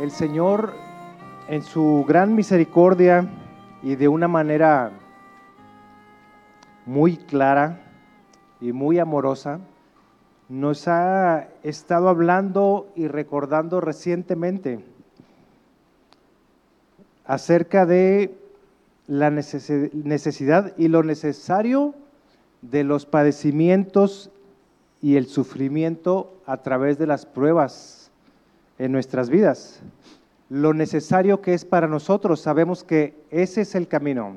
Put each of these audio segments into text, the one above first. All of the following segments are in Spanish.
el Señor en su gran misericordia y de una manera muy clara y muy amorosa, nos ha estado hablando y recordando recientemente acerca de la necesidad y lo necesario de los padecimientos y el sufrimiento a través de las pruebas en nuestras vidas. Lo necesario que es para nosotros, sabemos que ese es el camino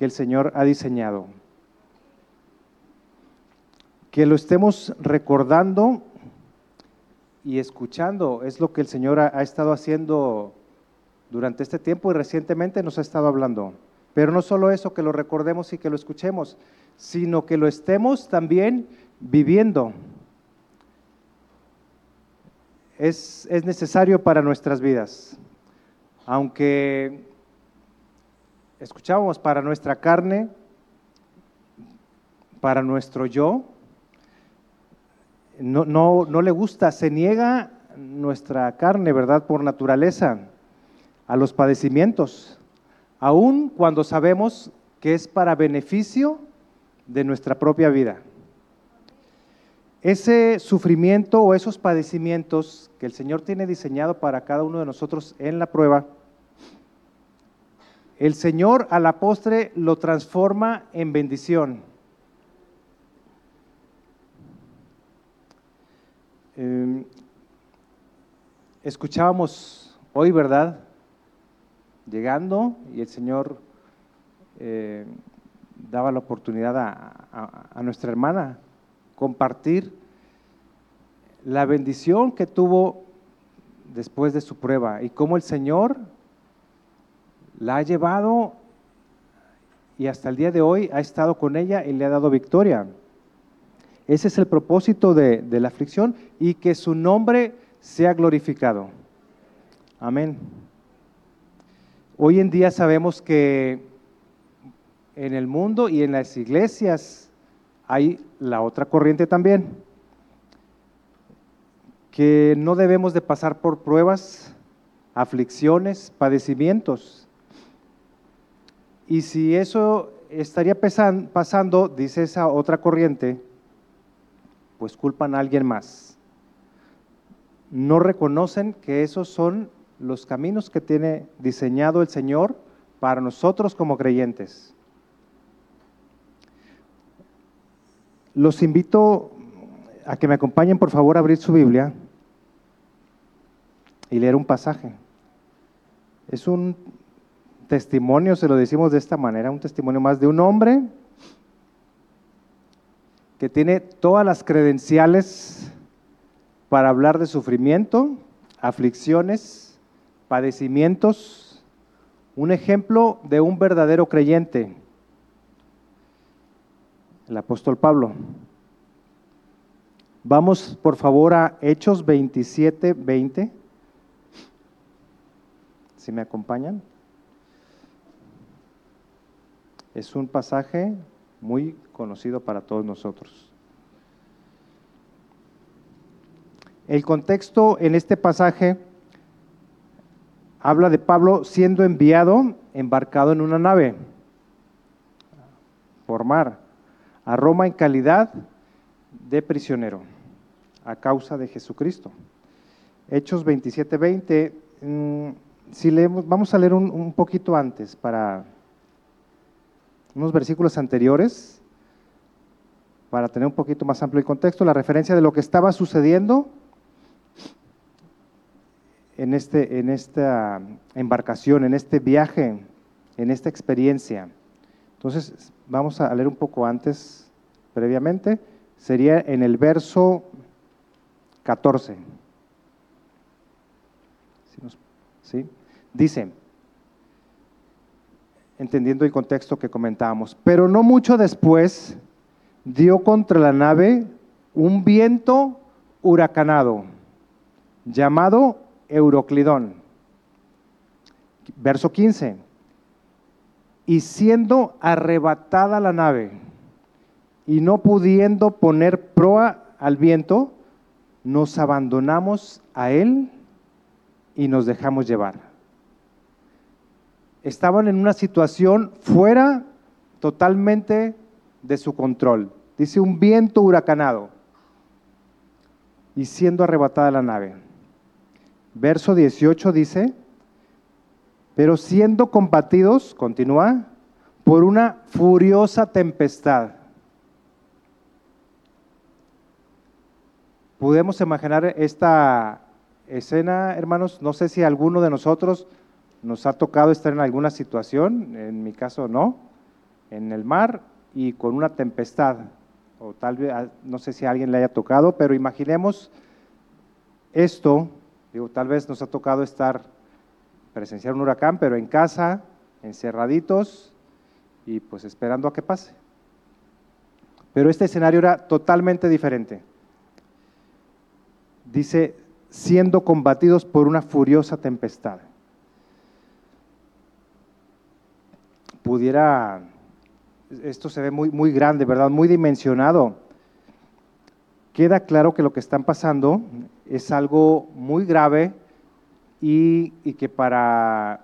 que el Señor ha diseñado. Que lo estemos recordando y escuchando es lo que el Señor ha, estado haciendo durante este tiempo y recientemente nos ha estado hablando. Pero no solo eso, que lo recordemos y que lo escuchemos, sino que lo estemos también viviendo. Es, es necesario para nuestras vidas. Aunque escuchábamos para nuestra carne, para nuestro yo, no, no, no le gusta, se niega nuestra carne, ¿verdad? Por naturaleza a los padecimientos, aun cuando sabemos que es para beneficio de nuestra propia vida. Ese sufrimiento o esos padecimientos que el Señor tiene diseñado para cada uno de nosotros en la prueba, el Señor a la postre lo transforma en bendición. Em, escuchábamos hoy, ¿verdad? llegando y el Señor eh, daba la oportunidad a, nuestra hermana compartir la bendición que tuvo después de su prueba y cómo el Señor la ha llevado y hasta el día de hoy ha estado con ella y le ha dado victoria. Ese es el propósito de, la aflicción y que su nombre sea glorificado. Amén. Hoy en día sabemos que en el mundo y en las iglesias hay la otra corriente también, que no debemos de pasar por pruebas, aflicciones, padecimientos. Y si eso estaría pasando, dice esa otra corriente, pues culpan a alguien más. No reconocen que esos son los caminos que tiene diseñado el Señor para nosotros como creyentes. Los invito a que me acompañen, por favor, a abrir su Biblia y leer un pasaje. Es un testimonio, se lo decimos de esta manera, un testimonio más de un hombre que tiene todas las credenciales para hablar de sufrimiento, aflicciones, padecimientos, un ejemplo de un verdadero creyente, el apóstol Pablo. Vamos por favor a Hechos 27, 20. Si me acompañan. Es un pasaje muy conocido para todos nosotros. El contexto en este pasaje habla de Pablo siendo enviado, embarcado en una nave por mar, a Roma en calidad de prisionero, a causa de Jesucristo. Hechos 27, 20, mm, si leemos, vamos a leer un, un poquito antes para unos versículos anteriores, para tener un poquito más amplio el contexto, la referencia de lo que estaba sucediendo en, este, en esta embarcación, en este viaje, en esta experiencia. Entonces, vamos a leer un poco antes, previamente, sería en el verso 14. ¿Sí? Dice, entendiendo el contexto que comentábamos, pero no mucho después dio contra la nave un viento huracanado, llamado Euroclidón. Verso 15. Y siendo arrebatada la nave y no pudiendo poner proa al viento, nos abandonamos a él y nos dejamos llevar. Estaban en una situación fuera totalmente de su control. Dice un viento huracanado y siendo arrebatada la nave. Verso 18 dice, pero siendo combatidos, continúa, por una furiosa tempestad. Podemos imaginar esta escena, hermanos, no sé si alguno de nosotros nos ha tocado estar en alguna situación, en mi caso no, en el mar y con una tempestad, o tal vez, ah, no sé si a alguien le haya tocado, pero imaginemos esto, digo, tal vez nos ha tocado estar, presenciar un huracán, pero en casa, encerraditos y pues esperando a que pase. Pero este escenario era totalmente diferente. Dice, siendo combatidos por una furiosa tempestad. Pudiera, esto se ve muy, muy grande, ¿verdad? Muy dimensionado. Queda claro que lo que están pasando es algo muy grave y, y que para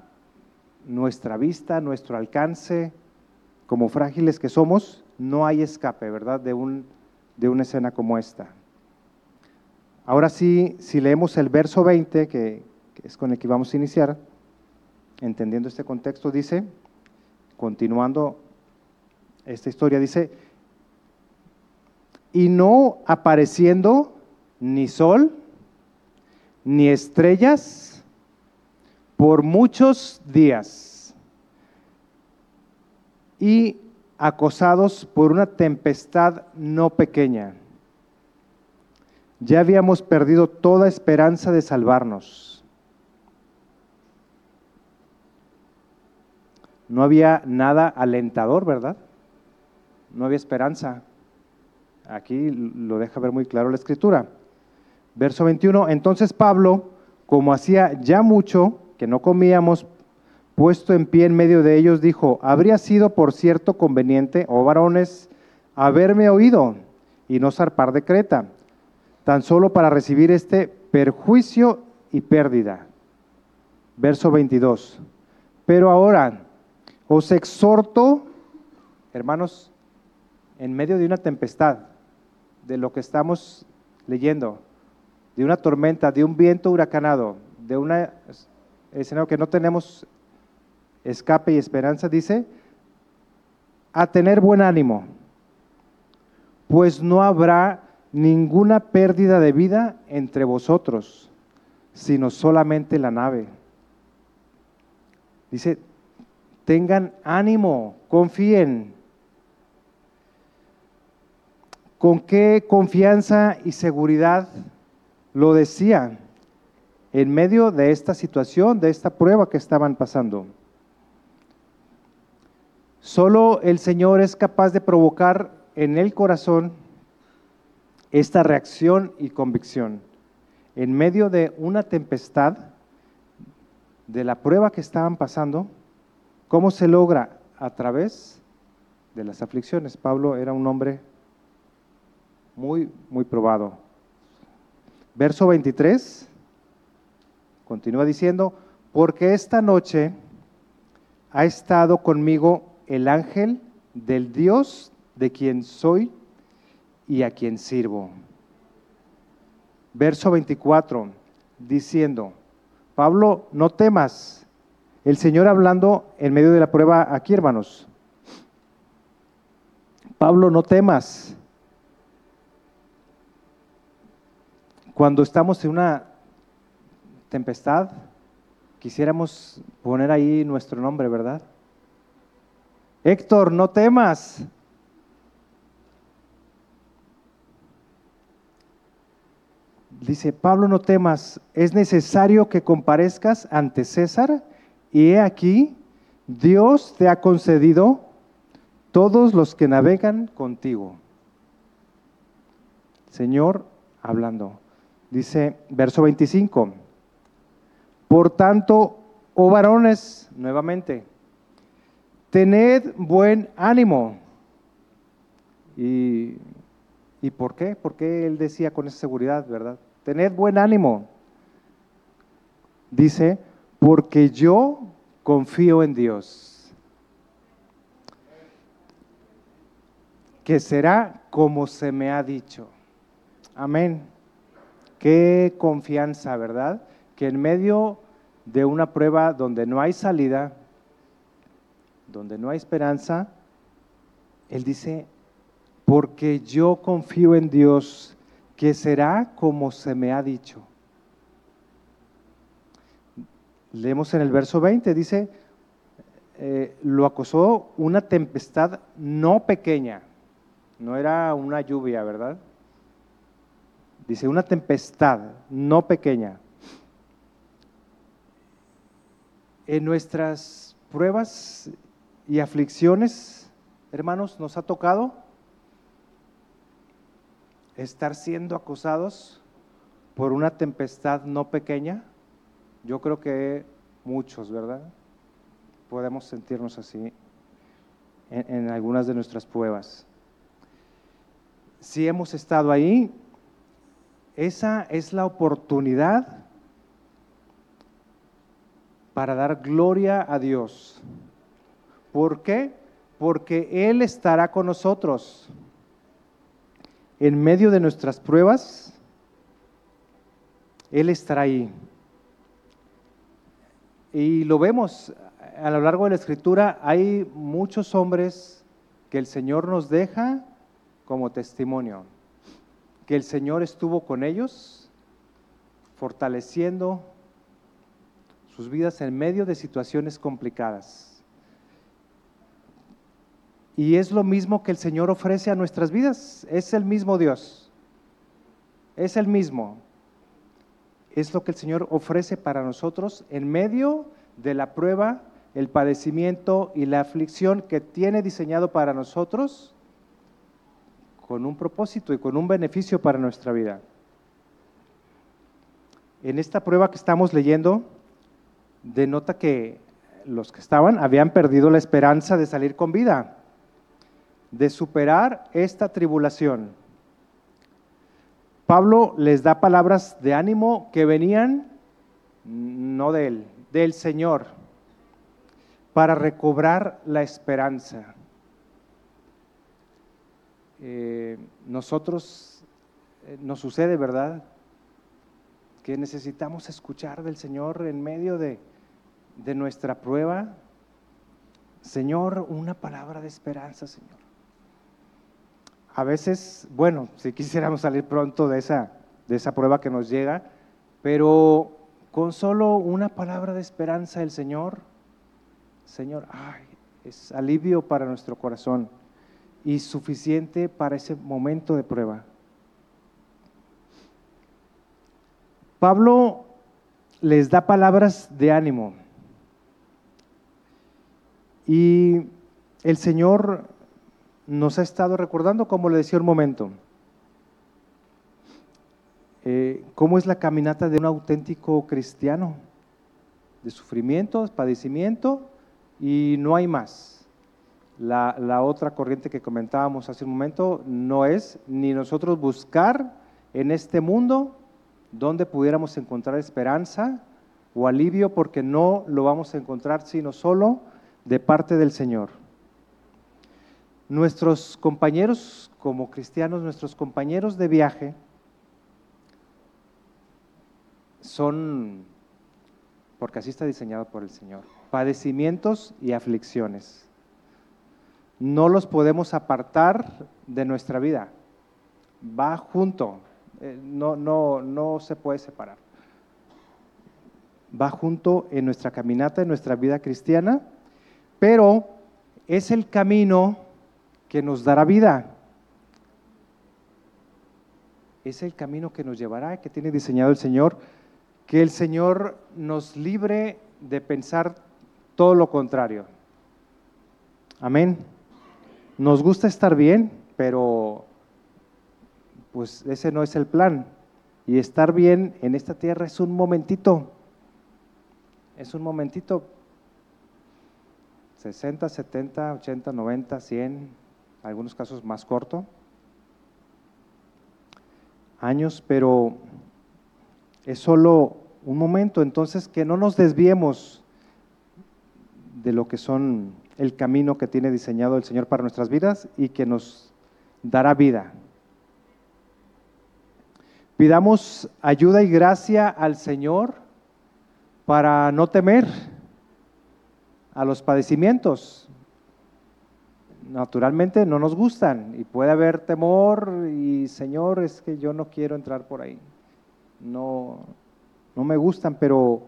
nuestra vista, nuestro alcance, como frágiles que somos, no hay escape, ¿verdad? De, un, de una escena como esta. Ahora sí, si leemos el verso 20, que, es con el que vamos a iniciar, entendiendo este contexto, dice, continuando esta historia, dice, y no apareciendo ni sol, ni estrellas, por muchos días, y acosados por una tempestad no pequeña ya habíamos perdido toda esperanza de salvarnos. No había nada alentador, ¿verdad? No había esperanza. Aquí lo deja ver muy claro la escritura. Verso 21, entonces Pablo, como hacía ya mucho que no comíamos, puesto en pie en medio de ellos, dijo, habría sido por cierto conveniente, oh varones, haberme oído y no zarpar de Creta tan solo para recibir este perjuicio y pérdida. Verso 22. Pero ahora os exhorto, hermanos, en medio de una tempestad, de lo que estamos leyendo, de una tormenta, de un viento huracanado, de un escenario que no tenemos escape y esperanza, dice, a tener buen ánimo, pues no habrá ninguna pérdida de vida entre vosotros, sino solamente la nave. Dice, tengan ánimo, confíen. ¿Con qué confianza y seguridad lo decía en medio de esta situación, de esta prueba que estaban pasando? Solo el Señor es capaz de provocar en el corazón esta reacción y convicción en medio de una tempestad, de la prueba que estaban pasando, ¿cómo se logra? A través de las aflicciones. Pablo era un hombre muy, muy probado. Verso 23 continúa diciendo, porque esta noche ha estado conmigo el ángel del Dios de quien soy y a quien sirvo. Verso 24, diciendo, Pablo, no temas. El Señor hablando en medio de la prueba aquí, hermanos. Pablo, no temas. Cuando estamos en una tempestad, quisiéramos poner ahí nuestro nombre, ¿verdad? Héctor, no temas. Dice, Pablo, no temas, es necesario que comparezcas ante César y he aquí, Dios te ha concedido todos los que navegan contigo. Señor, hablando, dice verso 25, por tanto, oh varones, nuevamente, tened buen ánimo. ¿Y, ¿Y por qué? Porque él decía con esa seguridad, verdad? Tened buen ánimo. dice, porque yo confío en Dios, que será como se me ha dicho. Amén. Qué confianza, ¿verdad? Que en medio de una prueba donde no hay salida, donde no hay esperanza, Él dice, porque yo confío en Dios, que será como se me ha dicho. Leemos en el verso 20, dice, eh, lo acosó una tempestad no pequeña, no era una lluvia, ¿verdad? Dice, una tempestad no pequeña. En nuestras pruebas y aflicciones, hermanos, nos ha tocado estar siendo acosados por una tempestad no pequeña. Yo creo que muchos, ¿verdad? Podemos sentirnos así en, algunas de nuestras pruebas. Si hemos estado ahí, esa es la oportunidad para dar gloria a Dios. ¿Por qué? Porque Él estará con nosotros en medio de nuestras pruebas. Él estará ahí. Y lo vemos a lo largo de la escritura, hay muchos hombres que el Señor nos deja como testimonio que el Señor estuvo con ellos, fortaleciendo sus vidas en medio de situaciones complicadas. Y es lo mismo que el Señor ofrece a nuestras vidas, es el mismo Dios, es el mismo. Es lo que el Señor ofrece para nosotros en medio de la prueba, el padecimiento y la aflicción que tiene diseñado para nosotros con un propósito y con un beneficio para nuestra vida. En esta prueba que estamos leyendo, denota que los que estaban habían perdido la esperanza de salir con vida, de superar esta tribulación. Pablo les da palabras de ánimo que venían no de él, del Señor, para recobrar la esperanza. Eh, nosotros eh, nos sucede, ¿verdad? Que necesitamos escuchar del Señor en medio de, de nuestra prueba. Señor, una palabra de esperanza, Señor. A veces, bueno, si quisiéramos salir pronto de esa, de esa prueba que nos llega, pero con solo una palabra de esperanza el Señor, Señor, ay, es alivio para nuestro corazón y suficiente para ese momento de prueba. Pablo les da palabras de ánimo y el Señor nos ha estado recordando, como le decía un momento, eh, cómo es la caminata de un auténtico cristiano, de sufrimiento, padecimiento y no hay más. La, otra corriente que comentábamos hace un momento no es ni nosotros buscar en este mundo donde pudiéramos encontrar esperanza o alivio, porque no lo vamos a encontrar sino solo de parte del Señor. Nuestros compañeros como cristianos, nuestros compañeros de viaje, son, porque así está diseñado por el Señor, padecimientos y aflicciones no los podemos apartar de nuestra vida. Va junto, eh, no, no, no se puede separar. Va junto en nuestra caminata, en nuestra vida cristiana, pero es el camino que nos dará vida. Es el camino que nos llevará, que tiene diseñado el Señor, que el Señor nos libre de pensar todo lo contrario. Amén. Nos gusta estar bien, pero pues ese no es el plan. Y estar bien en esta tierra es un momentito. Es un momentito. 60, 70, 80, 90, 100, algunos casos más corto. Años, pero es solo un momento, entonces que no nos desviemos de lo que son el camino que tiene diseñado el Señor para nuestras vidas y que nos dará vida. Pidamos ayuda y gracia al Señor para no temer a los padecimientos. Naturalmente no nos gustan y puede haber temor y Señor, es que yo no quiero entrar por ahí. No, no me gustan, pero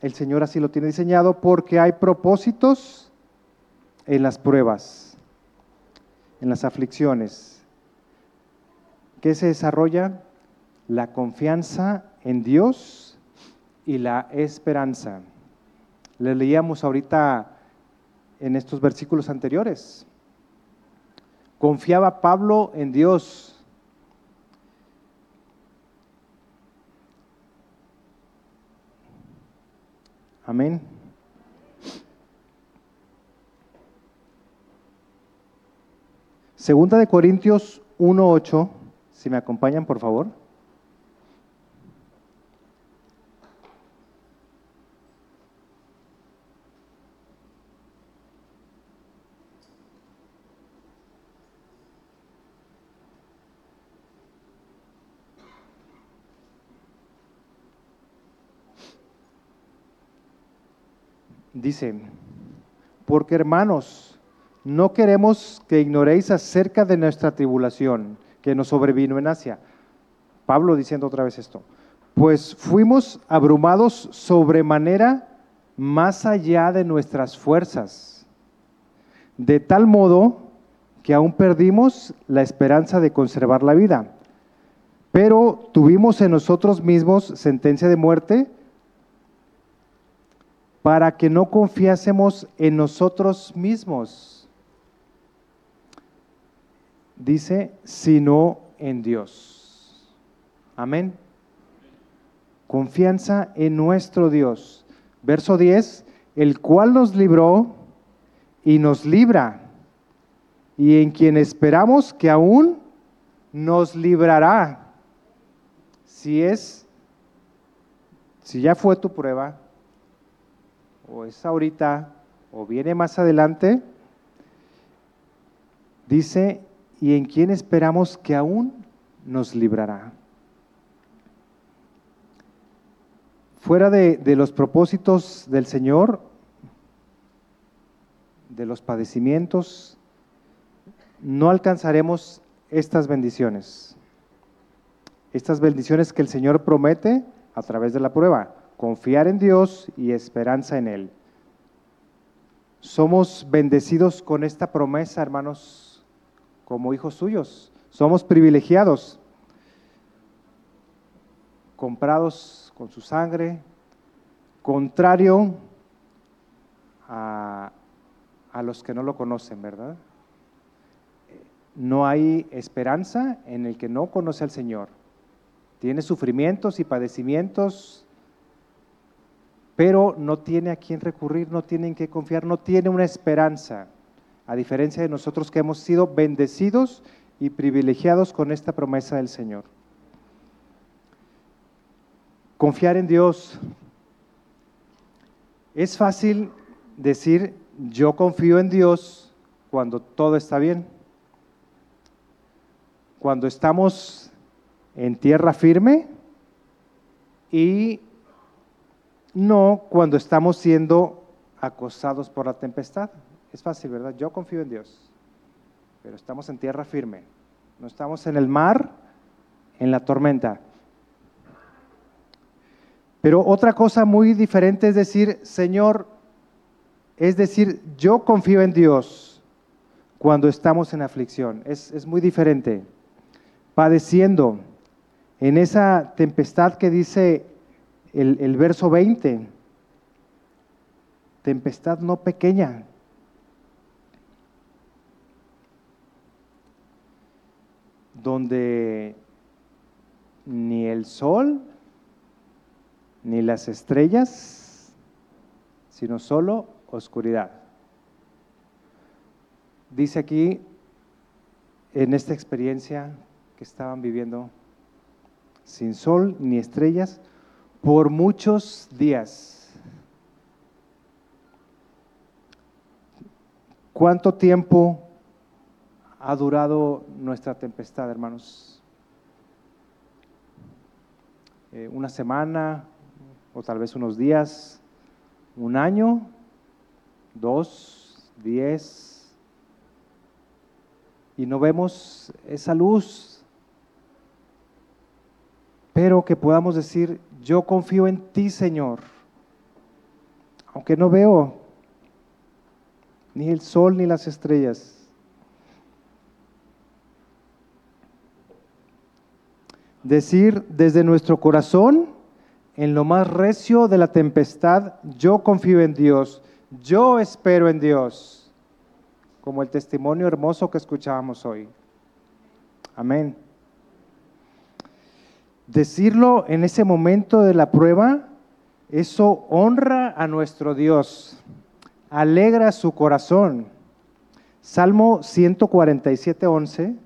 el Señor así lo tiene diseñado porque hay propósitos en las pruebas, en las aflicciones. ¿Qué se desarrolla? La confianza en Dios y la esperanza. Le leíamos ahorita en estos versículos anteriores. Confiaba Pablo en Dios Amén. Segunda de Corintios 1.8, si me acompañan por favor. Dice, porque hermanos, no queremos que ignoréis acerca de nuestra tribulación que nos sobrevino en Asia. Pablo diciendo otra vez esto, pues fuimos abrumados sobremanera más allá de nuestras fuerzas, de tal modo que aún perdimos la esperanza de conservar la vida. Pero tuvimos en nosotros mismos sentencia de muerte para que no confiásemos en nosotros mismos, dice, sino en Dios. Amén. Confianza en nuestro Dios. Verso 10, el cual nos libró y nos libra, y en quien esperamos que aún nos librará. Si es, si ya fue tu prueba, o es ahorita, o viene más adelante, dice, y en quien esperamos que aún nos librará. Fuera de, de los propósitos del Señor, de los padecimientos, no alcanzaremos estas bendiciones. Estas bendiciones que el Señor promete a través de la prueba confiar en Dios y esperanza en Él. Somos bendecidos con esta promesa, hermanos, como hijos suyos. Somos privilegiados, comprados con su sangre, contrario a, a los que no lo conocen, ¿verdad? No hay esperanza en el que no conoce al Señor. Tiene sufrimientos y padecimientos pero no tiene a quién recurrir, no tiene en qué confiar, no tiene una esperanza, a diferencia de nosotros que hemos sido bendecidos y privilegiados con esta promesa del Señor. Confiar en Dios. Es fácil decir, yo confío en Dios cuando todo está bien. Cuando estamos en tierra firme y no cuando estamos siendo acosados por la tempestad. Es fácil, ¿verdad? Yo confío en Dios, pero estamos en tierra firme. No estamos en el mar, en la tormenta. Pero otra cosa muy diferente es decir, Señor, es decir, yo confío en Dios cuando estamos en aflicción. Es, es muy diferente. Padeciendo en esa tempestad que dice el, verso 20, tempestad no pequeña. donde ni el sol ni las estrellas, sino solo oscuridad. Dice aquí, en esta experiencia que estaban viviendo, sin sol ni estrellas, por muchos días. ¿Cuánto tiempo ha durado nuestra tempestad, hermanos? Eh, ¿Una semana o tal vez unos días? ¿Un año? ¿Dos? ¿Diez? Y no vemos esa luz, pero que podamos decir, yo confío en ti, Señor, aunque no veo ni el sol ni las estrellas. Decir desde nuestro corazón, en lo más recio de la tempestad, yo confío en Dios, yo espero en Dios, como el testimonio hermoso que escuchábamos hoy. Amén. Decirlo en ese momento de la prueba, eso honra a nuestro Dios, alegra su corazón. Salmo 147, 11,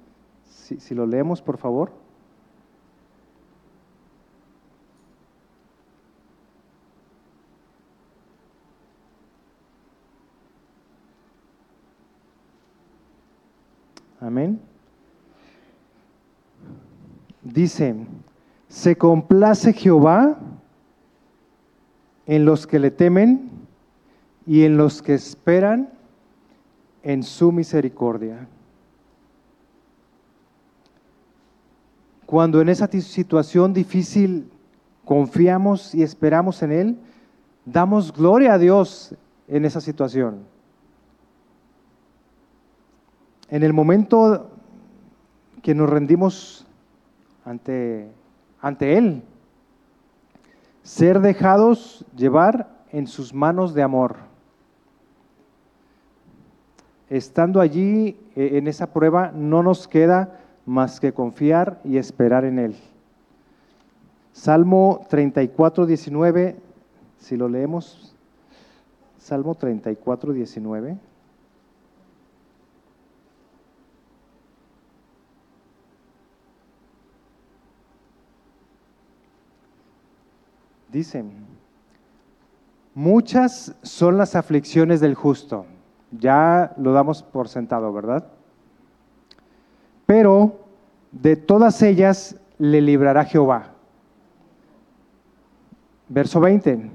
si, si lo leemos por favor. Amén. Dice, se complace Jehová en los que le temen y en los que esperan en su misericordia. Cuando en esa situación difícil confiamos y esperamos en Él, damos gloria a Dios en esa situación. En el momento que nos rendimos ante ante Él. Ser dejados llevar en sus manos de amor. Estando allí eh, en esa prueba, no nos queda más que confiar y esperar en Él. Salmo 34, 19, si lo leemos, Salmo 34, 19. Dicen, muchas son las aflicciones del justo. Ya lo damos por sentado, ¿verdad? Pero de todas ellas le librará Jehová. Verso 20.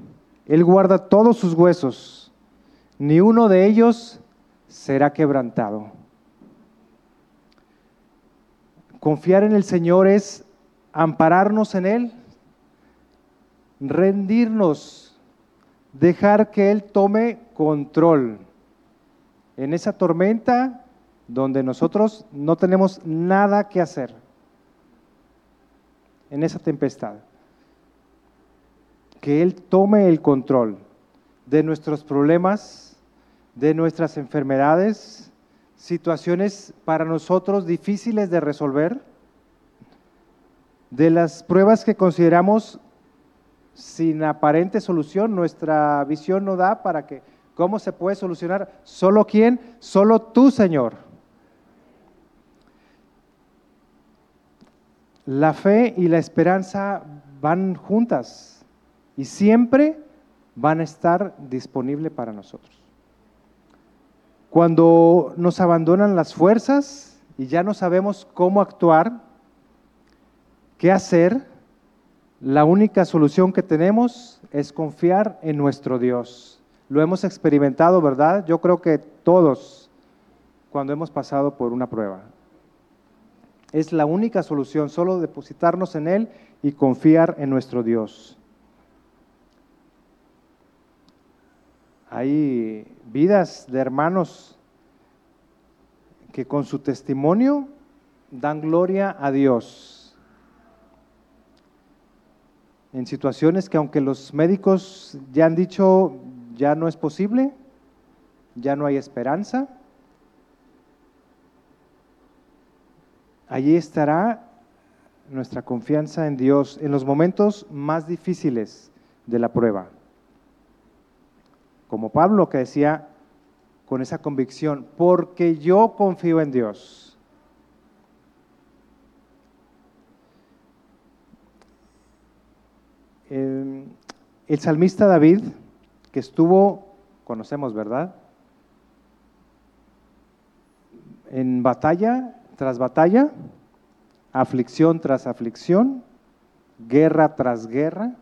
Él guarda todos sus huesos, ni uno de ellos será quebrantado. Confiar en el Señor es ampararnos en Él rendirnos, dejar que Él tome control en esa tormenta donde nosotros no tenemos nada que hacer, en esa tempestad. Que Él tome el control de nuestros problemas, de nuestras enfermedades, situaciones para nosotros difíciles de resolver, de las pruebas que consideramos sin aparente solución, nuestra visión no da para que, ¿cómo se puede solucionar? ¿Solo quién? Solo tú, Señor. La fe y la esperanza van juntas y siempre van a estar disponibles para nosotros. Cuando nos abandonan las fuerzas y ya no sabemos cómo actuar, qué hacer, la única solución que tenemos es confiar en nuestro Dios. Lo hemos experimentado, ¿verdad? Yo creo que todos cuando hemos pasado por una prueba. Es la única solución, solo depositarnos en Él y confiar en nuestro Dios. Hay vidas de hermanos que con su testimonio dan gloria a Dios en situaciones que aunque los médicos ya han dicho ya no es posible, ya no hay esperanza, allí estará nuestra confianza en Dios en los momentos más difíciles de la prueba. Como Pablo que decía con esa convicción, porque yo confío en Dios. El salmista David, que estuvo, conocemos, ¿verdad? En batalla tras batalla, aflicción tras aflicción, guerra tras guerra.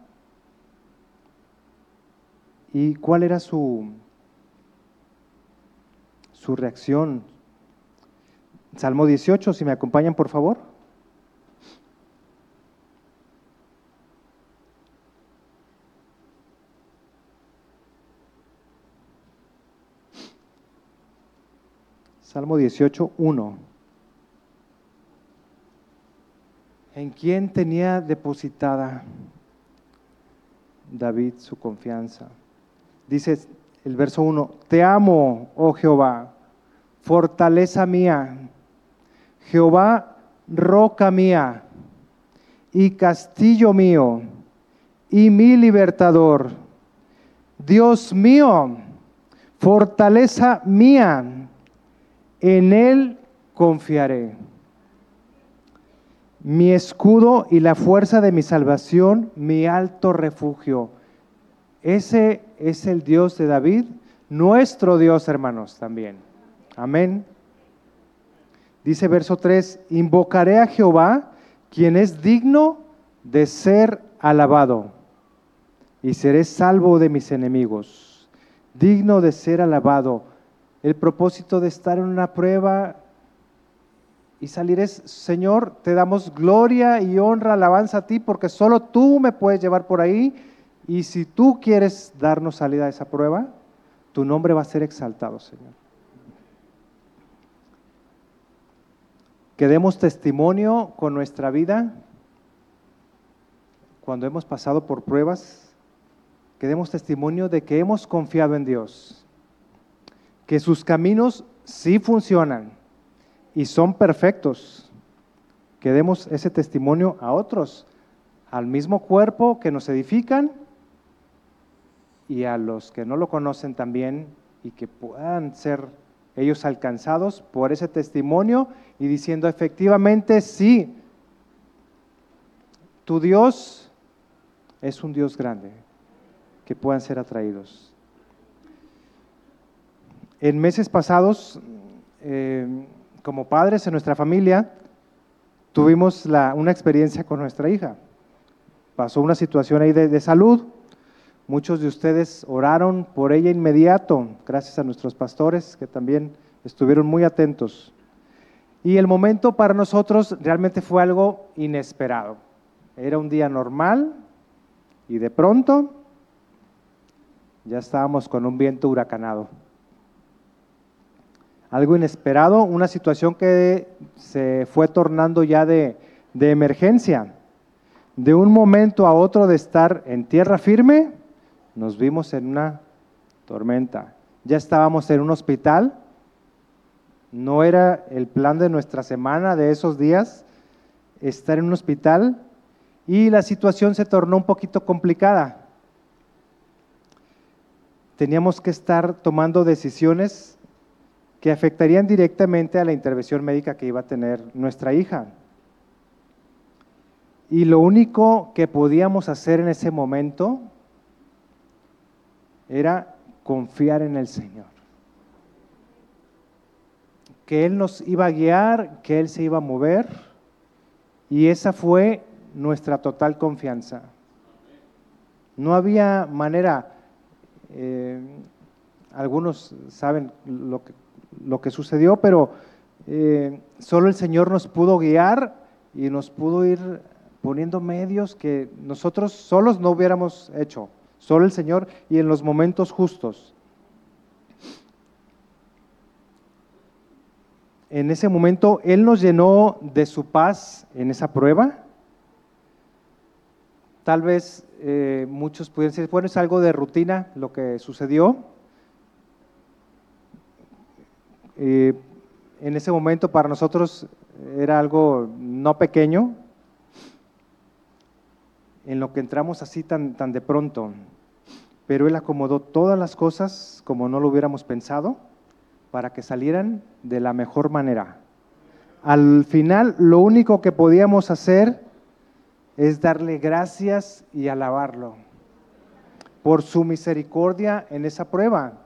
¿Y cuál era su, su reacción? Salmo 18, si me acompañan por favor. Salmo 18, 1. ¿En quién tenía depositada David su confianza? Dice el verso 1, Te amo, oh Jehová, fortaleza mía, Jehová, roca mía y castillo mío y mi libertador, Dios mío, fortaleza mía en Él confiaré. Mi escudo y la fuerza de mi salvación, mi alto refugio. Ese es el Dios de David, nuestro Dios, hermanos, también. Amén. Dice verso 3, invocaré a Jehová, quien es digno de ser alabado, y seré salvo de mis enemigos, digno de ser alabado el propósito de estar en una prueba y salir es, Señor, te damos gloria y honra, alabanza a ti, porque solo tú me puedes llevar por ahí. Y si tú quieres darnos salida a esa prueba, tu nombre va a ser exaltado, Señor. Que demos testimonio con nuestra vida cuando hemos pasado por pruebas, que demos testimonio de que hemos confiado en Dios que sus caminos sí funcionan y son perfectos. Que demos ese testimonio a otros, al mismo cuerpo que nos edifican y a los que no lo conocen también y que puedan ser ellos alcanzados por ese testimonio y diciendo efectivamente sí, tu Dios es un Dios grande, que puedan ser atraídos. En meses pasados, eh, como padres en nuestra familia, tuvimos una experiencia con nuestra hija. Pasó una situación ahí de, de salud. Muchos de ustedes oraron por ella inmediato, gracias a nuestros pastores que también estuvieron muy atentos. Y el momento para nosotros realmente fue algo inesperado. Era un día normal y de pronto ya estábamos con un viento huracanado algo inesperado, una situación que se fue tornando ya de, emergencia. De un momento a otro de estar en tierra firme, nos vimos en una tormenta. Ya estábamos en un hospital, no era el plan de nuestra semana, de esos días, estar en un hospital y la situación se tornó un poquito complicada. Teníamos que estar tomando decisiones que afectarían directamente a la intervención médica que iba a tener nuestra hija. Y lo único que podíamos hacer en ese momento era confiar en el Señor. Que Él nos iba a guiar, que Él se iba a mover. Y esa fue nuestra total confianza. No había manera, eh, algunos saben lo que, lo que sucedió, pero eh, solo el Señor nos pudo guiar y nos pudo ir poniendo medios que nosotros solos no hubiéramos hecho, solo el Señor y en los momentos justos. En ese momento Él nos llenó de su paz en esa prueba. Tal vez eh, muchos pudieran decir, bueno, es algo de rutina lo que sucedió, en ese momento para nosotros era algo no pequeño, en lo que entramos así tan, tan de pronto, pero Él acomodó todas las cosas como no lo hubiéramos pensado para que salieran de la mejor manera. Al final lo único que podíamos hacer es darle gracias y alabarlo. por su misericordia en esa prueba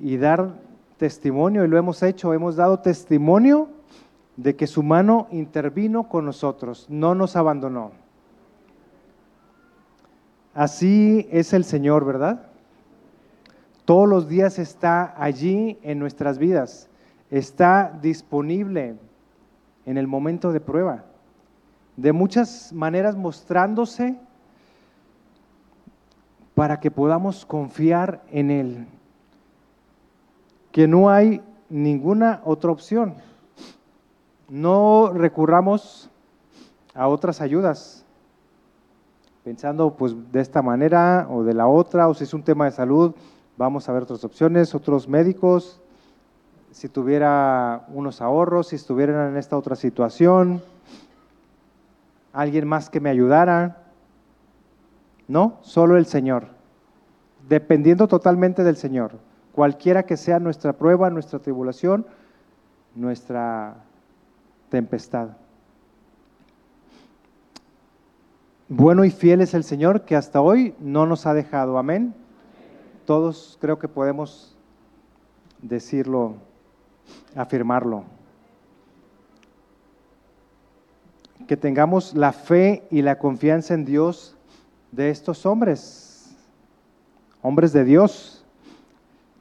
y dar testimonio, y lo hemos hecho, hemos dado testimonio de que su mano intervino con nosotros, no nos abandonó. Así es el Señor, ¿verdad? Todos los días está allí en nuestras vidas, está disponible en el momento de prueba, de muchas maneras mostrándose para que podamos confiar en Él, que no hay ninguna otra opción. No recurramos a otras ayudas, pensando pues de esta manera o de la otra, o si es un tema de salud, vamos a ver otras opciones, otros médicos, si tuviera unos ahorros, si estuvieran en esta otra situación, alguien más que me ayudara. No, solo el Señor, dependiendo totalmente del Señor cualquiera que sea nuestra prueba, nuestra tribulación, nuestra tempestad. Bueno y fiel es el Señor que hasta hoy no nos ha dejado. Amén. Todos creo que podemos decirlo, afirmarlo. Que tengamos la fe y la confianza en Dios de estos hombres, hombres de Dios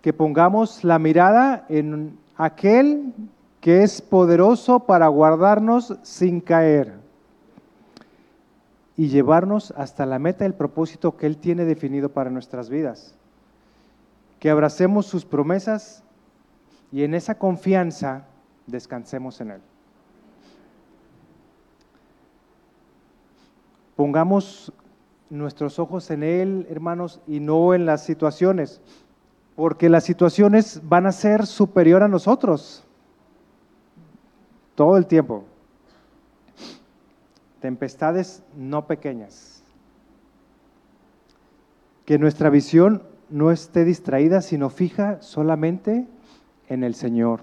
que pongamos la mirada en aquel que es poderoso para guardarnos sin caer y llevarnos hasta la meta del propósito que Él tiene definido para nuestras vidas. Que abracemos sus promesas y en esa confianza descansemos en Él. Pongamos nuestros ojos en Él, hermanos, y no en las situaciones porque las situaciones van a ser superior a nosotros todo el tiempo. Tempestades no pequeñas. Que nuestra visión no esté distraída, sino fija solamente en el Señor.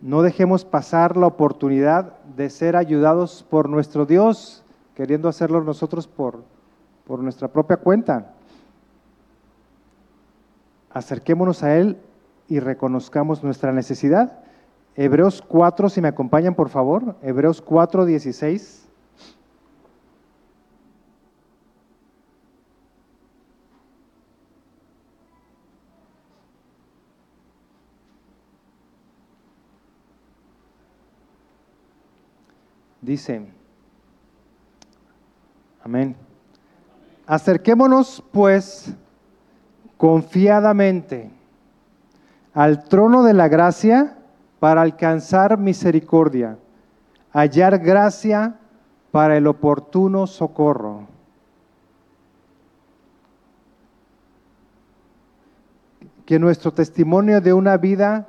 No dejemos pasar la oportunidad de ser ayudados por nuestro Dios, queriendo hacerlo nosotros por, por nuestra propia cuenta acerquémonos a Él y reconozcamos nuestra necesidad. Hebreos 4, si me acompañan por favor, Hebreos 4, 16. Dice, amén. Acerquémonos pues confiadamente al trono de la gracia para alcanzar misericordia, hallar gracia para el oportuno socorro. Que nuestro testimonio de una vida,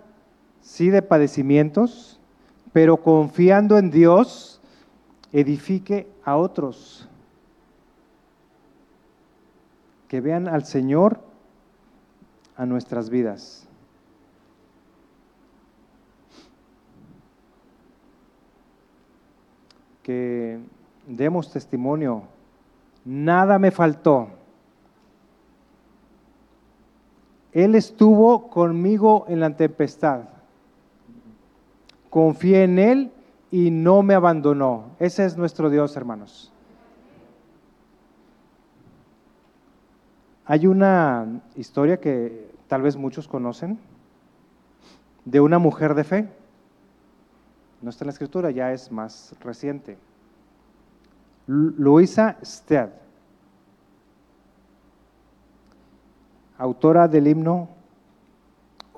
sí de padecimientos, pero confiando en Dios, edifique a otros. Que vean al Señor a nuestras vidas. Que demos testimonio, nada me faltó. Él estuvo conmigo en la tempestad. Confié en Él y no me abandonó. Ese es nuestro Dios, hermanos. Hay una historia que tal vez muchos conocen de una mujer de fe. No está en la escritura, ya es más reciente. Luisa Stead, autora del himno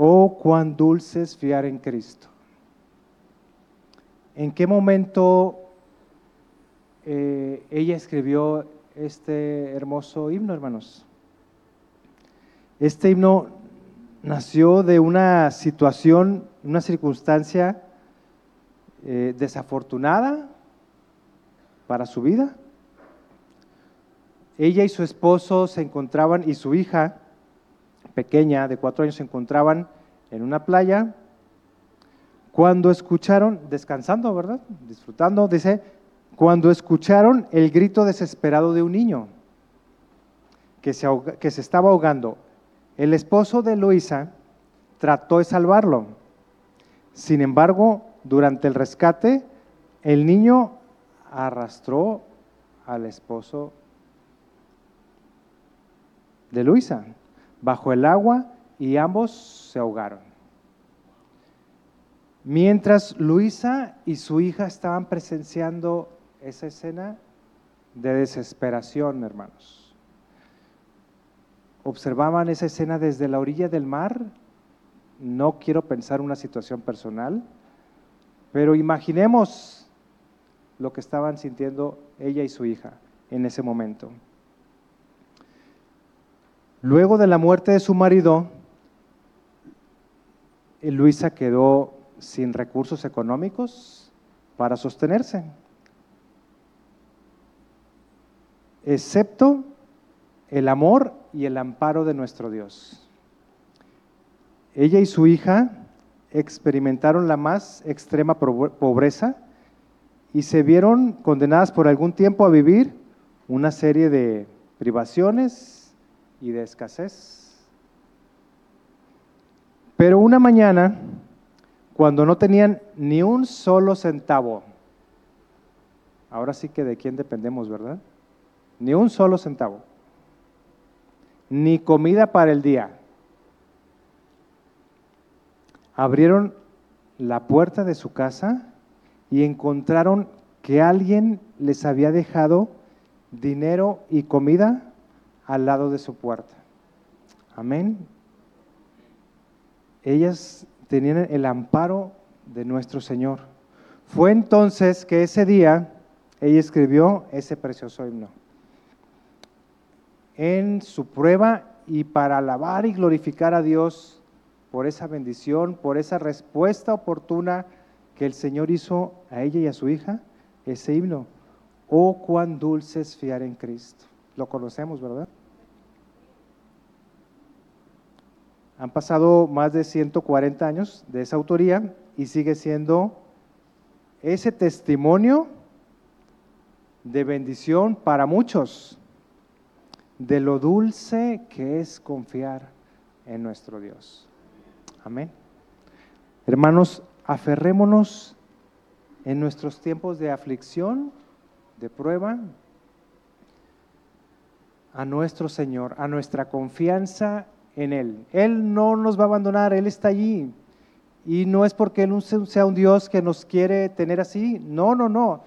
Oh, cuán dulce fiar en Cristo. ¿En qué momento eh, ella escribió este hermoso himno, hermanos? Este himno nació de una situación, una circunstancia eh, desafortunada para su vida. Ella y su esposo se encontraban, y su hija pequeña de cuatro años se encontraban en una playa cuando escucharon, descansando, ¿verdad? Disfrutando, dice, cuando escucharon el grito desesperado de un niño que se, que se estaba ahogando. El esposo de Luisa trató de salvarlo. Sin embargo, durante el rescate, el niño arrastró al esposo de Luisa bajo el agua y ambos se ahogaron. Mientras Luisa y su hija estaban presenciando esa escena de desesperación, hermanos. Observaban esa escena desde la orilla del mar. No quiero pensar una situación personal, pero imaginemos lo que estaban sintiendo ella y su hija en ese momento. Luego de la muerte de su marido, Luisa quedó sin recursos económicos para sostenerse, excepto el amor y el amparo de nuestro Dios. Ella y su hija experimentaron la más extrema pobreza y se vieron condenadas por algún tiempo a vivir una serie de privaciones y de escasez. Pero una mañana, cuando no tenían ni un solo centavo, ahora sí que de quién dependemos, ¿verdad? Ni un solo centavo, ni comida para el día. Abrieron la puerta de su casa y encontraron que alguien les había dejado dinero y comida al lado de su puerta. Amén. Ellas tenían el amparo de nuestro Señor. Fue entonces que ese día ella escribió ese precioso himno. En su prueba y para alabar y glorificar a Dios por esa bendición, por esa respuesta oportuna que el Señor hizo a ella y a su hija ese himno. Oh, cuán dulce es fiar en Cristo. Lo conocemos, ¿verdad? Han pasado más de 140 años de esa autoría y sigue siendo ese testimonio de bendición para muchos, de lo dulce que es confiar en nuestro Dios. Amén. Hermanos, aferrémonos en nuestros tiempos de aflicción, de prueba, a nuestro Señor, a nuestra confianza en Él. Él no nos va a abandonar, Él está allí. Y no es porque Él sea un Dios que nos quiere tener así, no, no, no.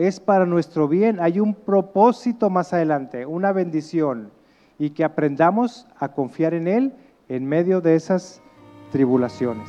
Es para nuestro bien, hay un propósito más adelante, una bendición. Y que aprendamos a confiar en Él en medio de esas tribulaciones.